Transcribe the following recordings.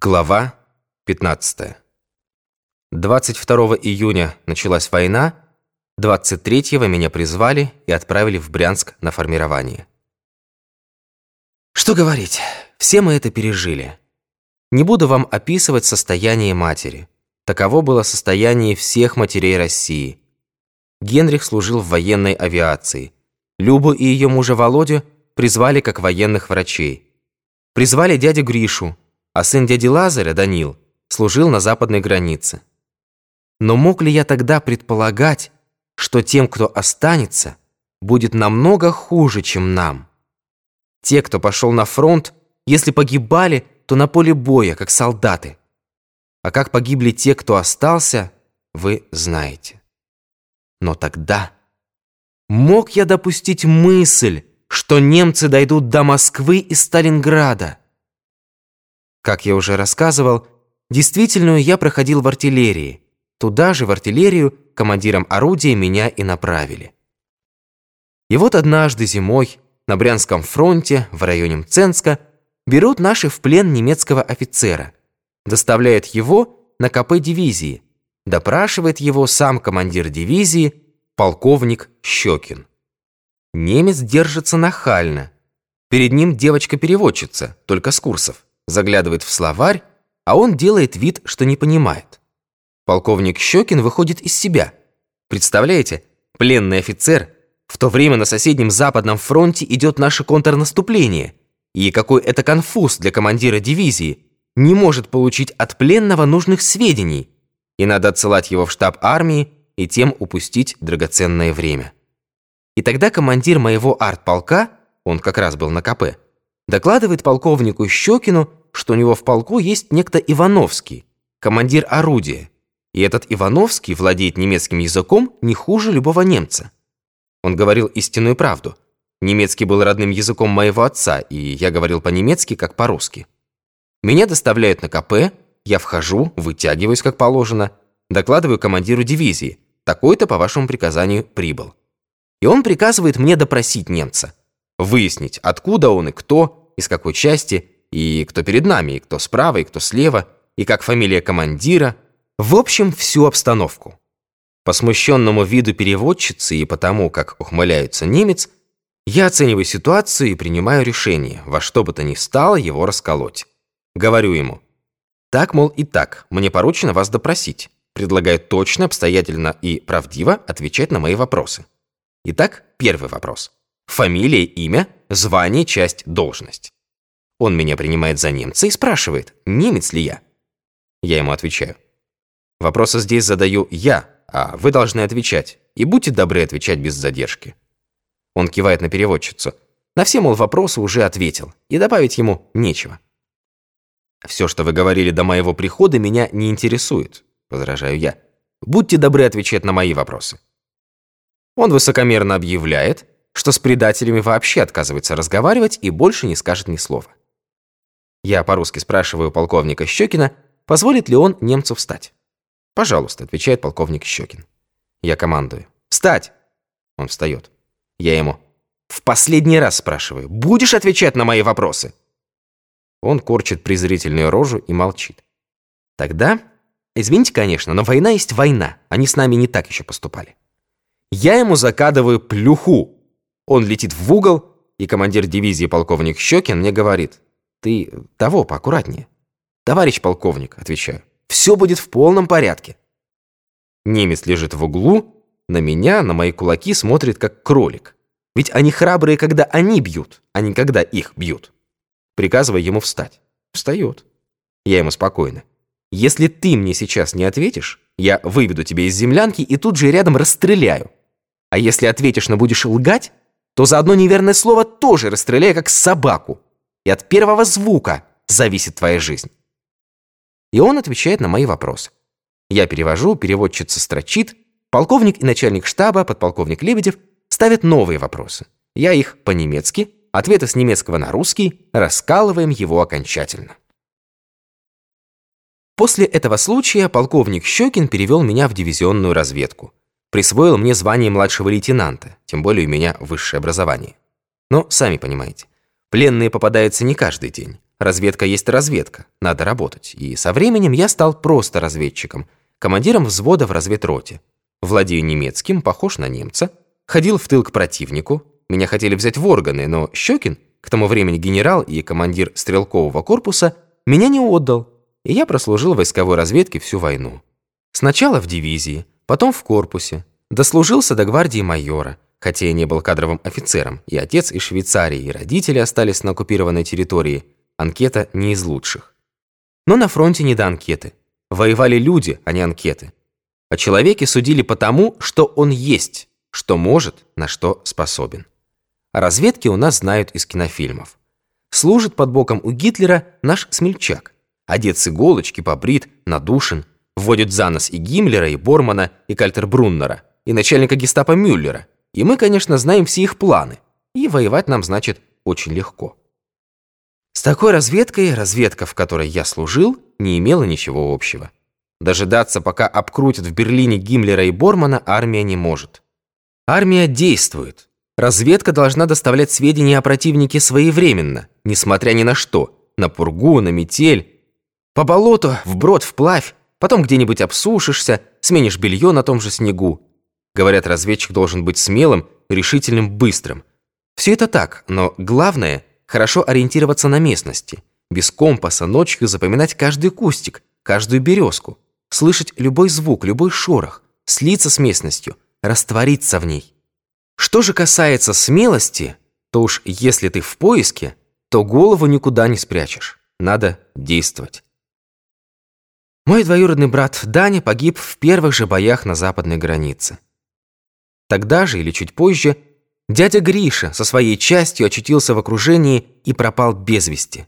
Глава 15. 22 июня началась война, 23-го меня призвали и отправили в Брянск на формирование. Что говорить, все мы это пережили. Не буду вам описывать состояние матери. Таково было состояние всех матерей России. Генрих служил в военной авиации. Любу и ее мужа Володю призвали как военных врачей. Призвали дядю Гришу, а сын дяди Лазаря, Данил, служил на западной границе. Но мог ли я тогда предполагать, что тем, кто останется, будет намного хуже, чем нам? Те, кто пошел на фронт, если погибали, то на поле боя, как солдаты. А как погибли те, кто остался, вы знаете. Но тогда мог я допустить мысль, что немцы дойдут до Москвы и Сталинграда? Как я уже рассказывал, действительную я проходил в артиллерии. Туда же, в артиллерию, командиром орудия меня и направили. И вот однажды зимой на Брянском фронте, в районе Мценска, берут наши в плен немецкого офицера, доставляют его на КП дивизии, допрашивает его сам командир дивизии, полковник Щекин. Немец держится нахально. Перед ним девочка-переводчица, только с курсов заглядывает в словарь, а он делает вид, что не понимает. Полковник Щекин выходит из себя. Представляете, пленный офицер, в то время на соседнем Западном фронте идет наше контрнаступление. И какой это конфуз для командира дивизии. Не может получить от пленного нужных сведений. И надо отсылать его в штаб армии и тем упустить драгоценное время. И тогда командир моего артполка, он как раз был на КП, докладывает полковнику Щекину, что у него в полку есть некто Ивановский, командир орудия, и этот Ивановский владеет немецким языком не хуже любого немца. Он говорил истинную правду. Немецкий был родным языком моего отца, и я говорил по-немецки, как по-русски. Меня доставляют на КП, я вхожу, вытягиваюсь, как положено, докладываю командиру дивизии, такой-то по вашему приказанию прибыл. И он приказывает мне допросить немца, выяснить, откуда он и кто, из какой части, и кто перед нами, и кто справа, и кто слева, и как фамилия командира. В общем, всю обстановку. По смущенному виду переводчицы и потому, как ухмыляется немец, я оцениваю ситуацию и принимаю решение, во что бы то ни стало его расколоть. Говорю ему, так, мол, и так, мне поручено вас допросить. Предлагаю точно, обстоятельно и правдиво отвечать на мои вопросы. Итак, первый вопрос. Фамилия, имя, звание, часть, должность. Он меня принимает за немца и спрашивает, немец ли я. Я ему отвечаю. Вопросы здесь задаю я, а вы должны отвечать. И будьте добры отвечать без задержки. Он кивает на переводчицу. На все, мол, вопросы уже ответил, и добавить ему нечего. «Все, что вы говорили до моего прихода, меня не интересует», — возражаю я. «Будьте добры отвечать на мои вопросы». Он высокомерно объявляет, что с предателями вообще отказывается разговаривать и больше не скажет ни слова. Я по-русски спрашиваю полковника Щекина, позволит ли он немцу встать. «Пожалуйста», — отвечает полковник Щекин. Я командую. «Встать!» Он встает. Я ему. «В последний раз спрашиваю, будешь отвечать на мои вопросы?» Он корчит презрительную рожу и молчит. Тогда, извините, конечно, но война есть война. Они с нами не так еще поступали. Я ему закадываю плюху. Он летит в угол, и командир дивизии полковник Щекин мне говорит, ты того поаккуратнее. Товарищ полковник, отвечаю, все будет в полном порядке. Немец лежит в углу, на меня, на мои кулаки смотрит как кролик. Ведь они храбрые, когда они бьют, а не когда их бьют. Приказывая ему встать. Встает. Я ему спокойно. Если ты мне сейчас не ответишь, я выведу тебя из землянки и тут же рядом расстреляю. А если ответишь, но будешь лгать, то за одно неверное слово тоже расстреляю, как собаку и от первого звука зависит твоя жизнь. И он отвечает на мои вопросы. Я перевожу, переводчица строчит, полковник и начальник штаба, подполковник Лебедев, ставят новые вопросы. Я их по-немецки, ответы с немецкого на русский, раскалываем его окончательно. После этого случая полковник Щекин перевел меня в дивизионную разведку. Присвоил мне звание младшего лейтенанта, тем более у меня высшее образование. Но сами понимаете, Пленные попадаются не каждый день, разведка есть разведка, надо работать. И со временем я стал просто разведчиком, командиром взвода в разведроте. Владею немецким, похож на немца, ходил в тыл к противнику. Меня хотели взять в органы, но Щекин, к тому времени генерал и командир стрелкового корпуса, меня не отдал, и я прослужил в войсковой разведке всю войну. Сначала в дивизии, потом в корпусе, дослужился до гвардии майора – Хотя я не был кадровым офицером, и отец из Швейцарии, и родители остались на оккупированной территории, анкета не из лучших. Но на фронте не до анкеты. Воевали люди, а не анкеты. О человеке судили потому, что он есть, что может, на что способен. О разведке у нас знают из кинофильмов. Служит под боком у Гитлера наш смельчак. Одет с иголочки, побрит, надушен. Вводит за нос и Гиммлера, и Бормана, и Кальтербруннера, и начальника гестапо Мюллера – и мы, конечно, знаем все их планы. И воевать нам, значит, очень легко. С такой разведкой, разведка, в которой я служил, не имела ничего общего. Дожидаться, пока обкрутят в Берлине Гиммлера и Бормана, армия не может. Армия действует. Разведка должна доставлять сведения о противнике своевременно, несмотря ни на что. На пургу, на метель. По болоту, вброд, вплавь. Потом где-нибудь обсушишься, сменишь белье на том же снегу. Говорят, разведчик должен быть смелым, решительным, быстрым. Все это так, но главное – хорошо ориентироваться на местности. Без компаса ночью запоминать каждый кустик, каждую березку. Слышать любой звук, любой шорох, слиться с местностью, раствориться в ней. Что же касается смелости, то уж если ты в поиске, то голову никуда не спрячешь. Надо действовать. Мой двоюродный брат Даня погиб в первых же боях на западной границе. Тогда же или чуть позже дядя Гриша со своей частью очутился в окружении и пропал без вести.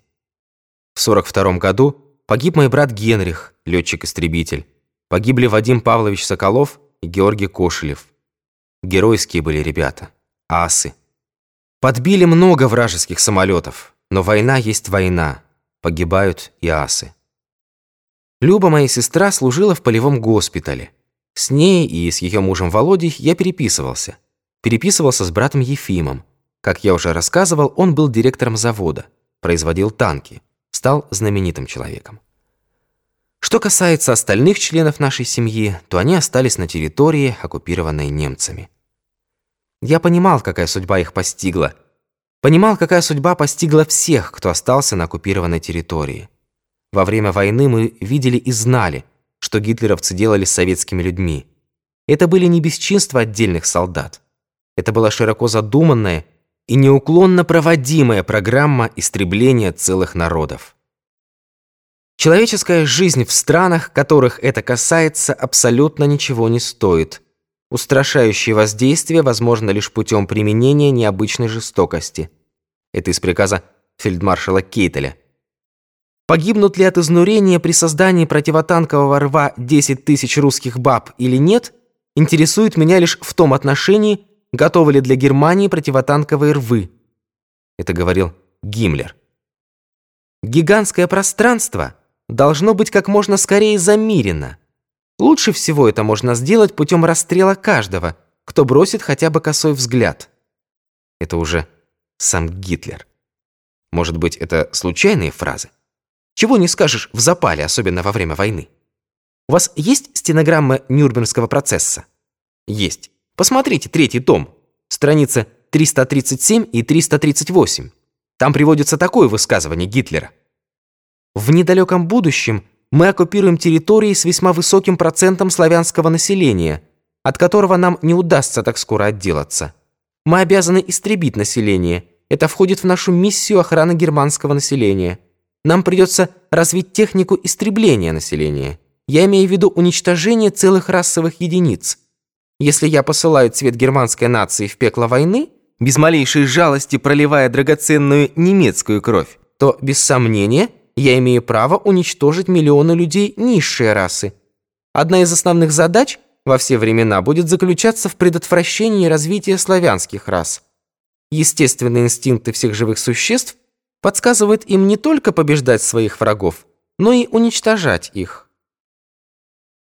В 42 году погиб мой брат Генрих, летчик-истребитель. Погибли Вадим Павлович Соколов и Георгий Кошелев. Геройские были ребята, асы. Подбили много вражеских самолетов, но война есть война, погибают и асы. Люба, моя сестра, служила в полевом госпитале. С ней и с ее мужем Володей я переписывался. Переписывался с братом Ефимом. Как я уже рассказывал, он был директором завода, производил танки, стал знаменитым человеком. Что касается остальных членов нашей семьи, то они остались на территории, оккупированной немцами. Я понимал, какая судьба их постигла. Понимал, какая судьба постигла всех, кто остался на оккупированной территории. Во время войны мы видели и знали, что гитлеровцы делали с советскими людьми. Это были не бесчинства отдельных солдат. Это была широко задуманная и неуклонно проводимая программа истребления целых народов. Человеческая жизнь в странах, которых это касается, абсолютно ничего не стоит. Устрашающее воздействие возможно лишь путем применения необычной жестокости. Это из приказа фельдмаршала Кейтеля. Погибнут ли от изнурения при создании противотанкового рва 10 тысяч русских баб или нет, интересует меня лишь в том отношении, готовы ли для Германии противотанковые рвы. Это говорил Гиммлер. Гигантское пространство должно быть как можно скорее замирено. Лучше всего это можно сделать путем расстрела каждого, кто бросит хотя бы косой взгляд. Это уже сам Гитлер. Может быть, это случайные фразы? Чего не скажешь в запале, особенно во время войны. У вас есть стенограмма Нюрнбергского процесса? Есть. Посмотрите третий том, страницы 337 и 338. Там приводится такое высказывание Гитлера. В недалеком будущем мы оккупируем территории с весьма высоким процентом славянского населения, от которого нам не удастся так скоро отделаться. Мы обязаны истребить население. Это входит в нашу миссию охраны германского населения. Нам придется развить технику истребления населения. Я имею в виду уничтожение целых расовых единиц. Если я посылаю цвет германской нации в пекло войны, без малейшей жалости проливая драгоценную немецкую кровь, то, без сомнения, я имею право уничтожить миллионы людей низшей расы. Одна из основных задач во все времена будет заключаться в предотвращении развития славянских рас. Естественные инстинкты всех живых существ подсказывает им не только побеждать своих врагов, но и уничтожать их.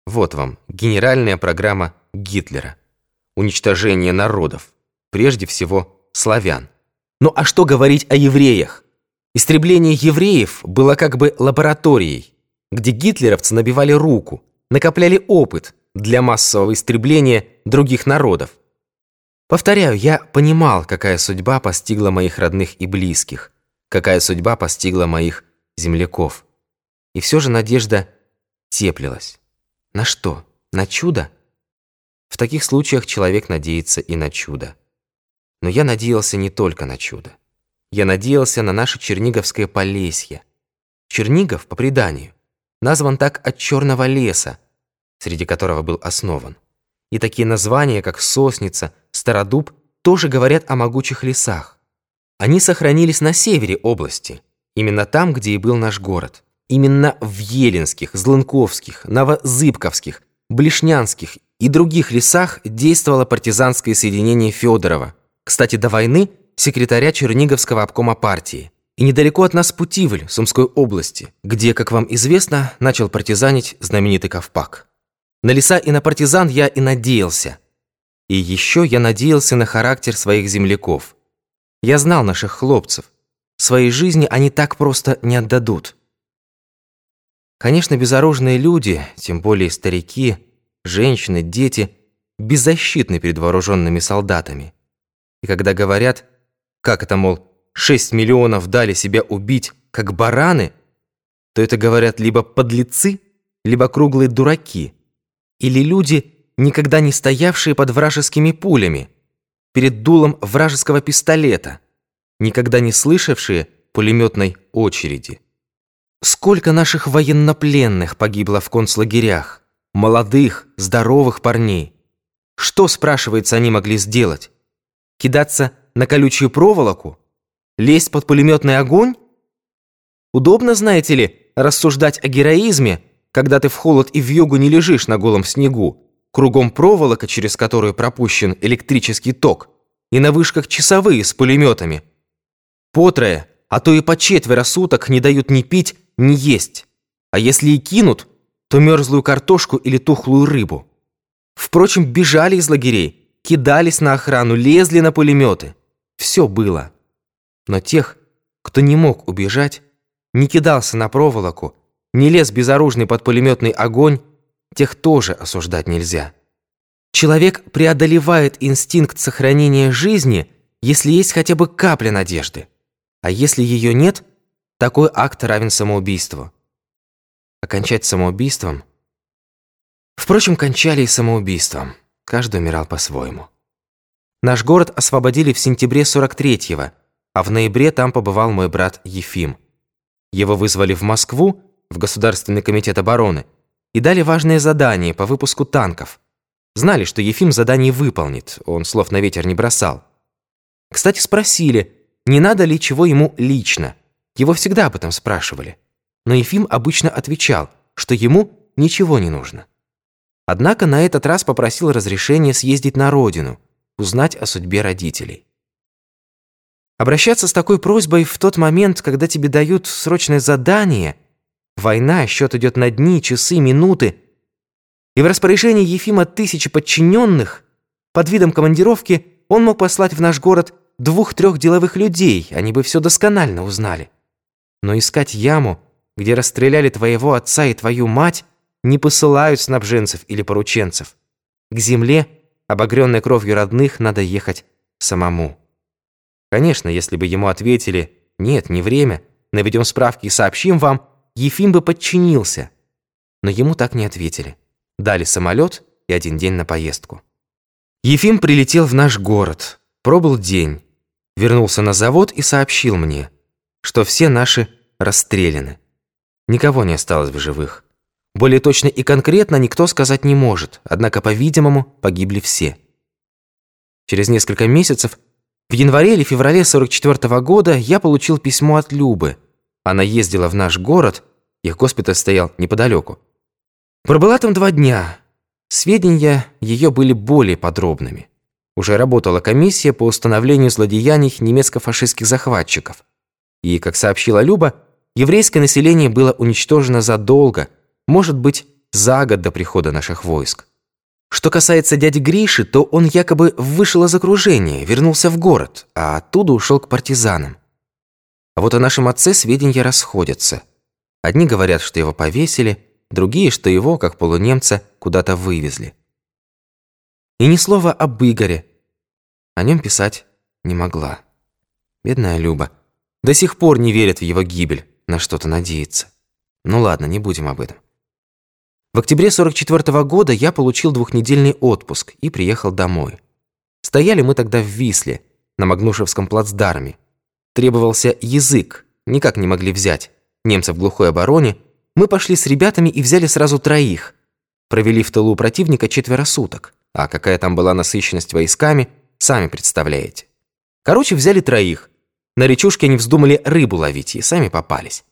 Вот вам генеральная программа Гитлера. Уничтожение народов, прежде всего славян. Ну а что говорить о евреях? Истребление евреев было как бы лабораторией, где гитлеровцы набивали руку, накопляли опыт для массового истребления других народов. Повторяю, я понимал, какая судьба постигла моих родных и близких, какая судьба постигла моих земляков. И все же надежда теплилась. На что? На чудо? В таких случаях человек надеется и на чудо. Но я надеялся не только на чудо. Я надеялся на наше Черниговское Полесье. Чернигов, по преданию, назван так от черного леса, среди которого был основан. И такие названия, как Сосница, Стародуб, тоже говорят о могучих лесах. Они сохранились на севере области, именно там, где и был наш город. Именно в Еленских, Злынковских, Новозыбковских, Блишнянских и других лесах действовало партизанское соединение Федорова. Кстати, до войны секретаря Черниговского обкома партии. И недалеко от нас Путивль, Сумской области, где, как вам известно, начал партизанить знаменитый Ковпак. На леса и на партизан я и надеялся. И еще я надеялся на характер своих земляков. Я знал наших хлопцев. Своей жизни они так просто не отдадут. Конечно, безоружные люди, тем более старики, женщины, дети, беззащитны перед вооруженными солдатами. И когда говорят, как это, мол, 6 миллионов дали себя убить, как бараны, то это говорят либо подлецы, либо круглые дураки, или люди, никогда не стоявшие под вражескими пулями, перед дулом вражеского пистолета, никогда не слышавшие пулеметной очереди. Сколько наших военнопленных погибло в концлагерях, молодых, здоровых парней. Что, спрашивается, они могли сделать? Кидаться на колючую проволоку? Лезть под пулеметный огонь? Удобно, знаете ли, рассуждать о героизме, когда ты в холод и в югу не лежишь на голом снегу, кругом проволока, через которую пропущен электрический ток, и на вышках часовые с пулеметами. По трое, а то и по четверо суток не дают ни пить, ни есть. А если и кинут, то мерзлую картошку или тухлую рыбу. Впрочем, бежали из лагерей, кидались на охрану, лезли на пулеметы. Все было. Но тех, кто не мог убежать, не кидался на проволоку, не лез безоружный под пулеметный огонь, тех тоже осуждать нельзя. Человек преодолевает инстинкт сохранения жизни, если есть хотя бы капля надежды. А если ее нет, такой акт равен самоубийству. Окончать самоубийством? Впрочем, кончали и самоубийством. Каждый умирал по-своему. Наш город освободили в сентябре 43-го, а в ноябре там побывал мой брат Ефим. Его вызвали в Москву, в Государственный комитет обороны, и дали важное задание по выпуску танков. Знали, что Ефим задание выполнит, он слов на ветер не бросал. Кстати, спросили, не надо ли чего ему лично. Его всегда об этом спрашивали. Но Ефим обычно отвечал, что ему ничего не нужно. Однако на этот раз попросил разрешения съездить на родину – узнать о судьбе родителей. Обращаться с такой просьбой в тот момент, когда тебе дают срочное задание, война, счет идет на дни, часы, минуты, и в распоряжении Ефима тысячи подчиненных, под видом командировки он мог послать в наш город двух-трех деловых людей, они бы все досконально узнали. Но искать яму, где расстреляли твоего отца и твою мать, не посылают снабженцев или порученцев. К земле – обогренной кровью родных, надо ехать самому. Конечно, если бы ему ответили «нет, не время, наведем справки и сообщим вам», Ефим бы подчинился. Но ему так не ответили. Дали самолет и один день на поездку. Ефим прилетел в наш город, пробыл день, вернулся на завод и сообщил мне, что все наши расстреляны. Никого не осталось в живых. Более точно и конкретно никто сказать не может, однако, по-видимому, погибли все. Через несколько месяцев, в январе или феврале 44 -го года, я получил письмо от Любы. Она ездила в наш город, их госпиталь стоял неподалеку. Пробыла там два дня. Сведения ее были более подробными. Уже работала комиссия по установлению злодеяний немецко-фашистских захватчиков. И, как сообщила Люба, еврейское население было уничтожено задолго – может быть, за год до прихода наших войск. Что касается дяди Гриши, то он якобы вышел из окружения, вернулся в город, а оттуда ушел к партизанам. А вот о нашем отце сведения расходятся. Одни говорят, что его повесили, другие, что его, как полунемца, куда-то вывезли. И ни слова об Игоре. О нем писать не могла. Бедная Люба. До сих пор не верит в его гибель, на что-то надеется. Ну ладно, не будем об этом. В октябре 44 -го года я получил двухнедельный отпуск и приехал домой. Стояли мы тогда в Висле, на Магнушевском плацдарме. Требовался язык, никак не могли взять. Немцев в глухой обороне. Мы пошли с ребятами и взяли сразу троих. Провели в тылу противника четверо суток. А какая там была насыщенность войсками, сами представляете. Короче, взяли троих. На речушке они вздумали рыбу ловить и сами попались.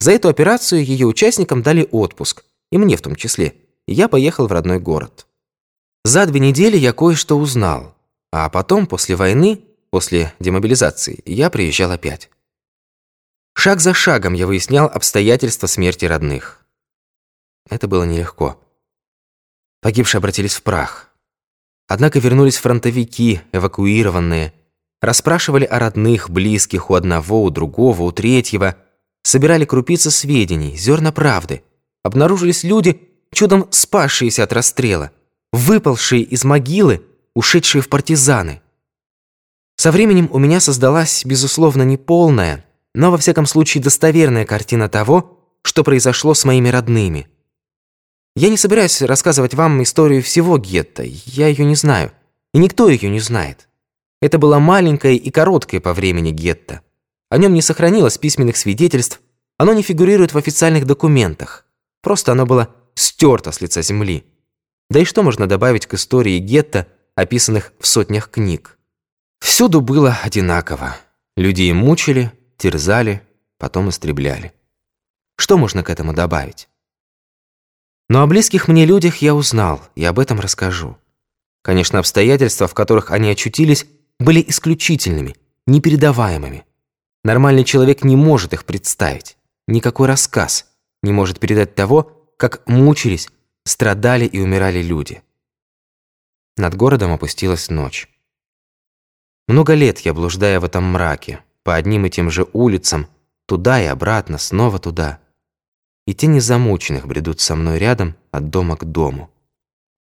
За эту операцию ее участникам дали отпуск, и мне в том числе, и я поехал в родной город. За две недели я кое-что узнал, а потом, после войны, после демобилизации, я приезжал опять. Шаг за шагом я выяснял обстоятельства смерти родных. Это было нелегко. Погибшие обратились в прах. Однако вернулись фронтовики, эвакуированные, расспрашивали о родных, близких у одного, у другого, у третьего, собирали крупицы сведений, зерна правды. Обнаружились люди, чудом спасшиеся от расстрела, выпалшие из могилы, ушедшие в партизаны. Со временем у меня создалась, безусловно, неполная, но во всяком случае достоверная картина того, что произошло с моими родными. Я не собираюсь рассказывать вам историю всего гетто, я ее не знаю, и никто ее не знает. Это было маленькое и короткое по времени гетто. О нем не сохранилось письменных свидетельств, оно не фигурирует в официальных документах. Просто оно было стерто с лица земли. Да и что можно добавить к истории гетто, описанных в сотнях книг? Всюду было одинаково. Людей мучили, терзали, потом истребляли. Что можно к этому добавить? Но о близких мне людях я узнал, и об этом расскажу. Конечно, обстоятельства, в которых они очутились, были исключительными, непередаваемыми. Нормальный человек не может их представить. Никакой рассказ не может передать того, как мучились, страдали и умирали люди. Над городом опустилась ночь. Много лет я блуждая в этом мраке, по одним и тем же улицам, туда и обратно, снова туда. И тени замученных бредут со мной рядом от дома к дому.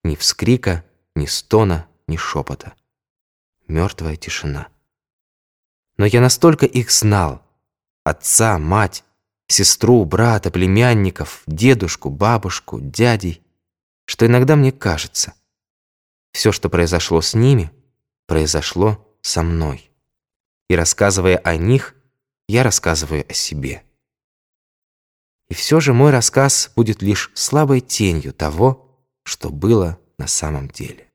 Ни вскрика, ни стона, ни шепота. Мертвая тишина. Но я настолько их знал. Отца, мать, сестру, брата, племянников, дедушку, бабушку, дядей, что иногда мне кажется, все, что произошло с ними, произошло со мной. И рассказывая о них, я рассказываю о себе. И все же мой рассказ будет лишь слабой тенью того, что было на самом деле.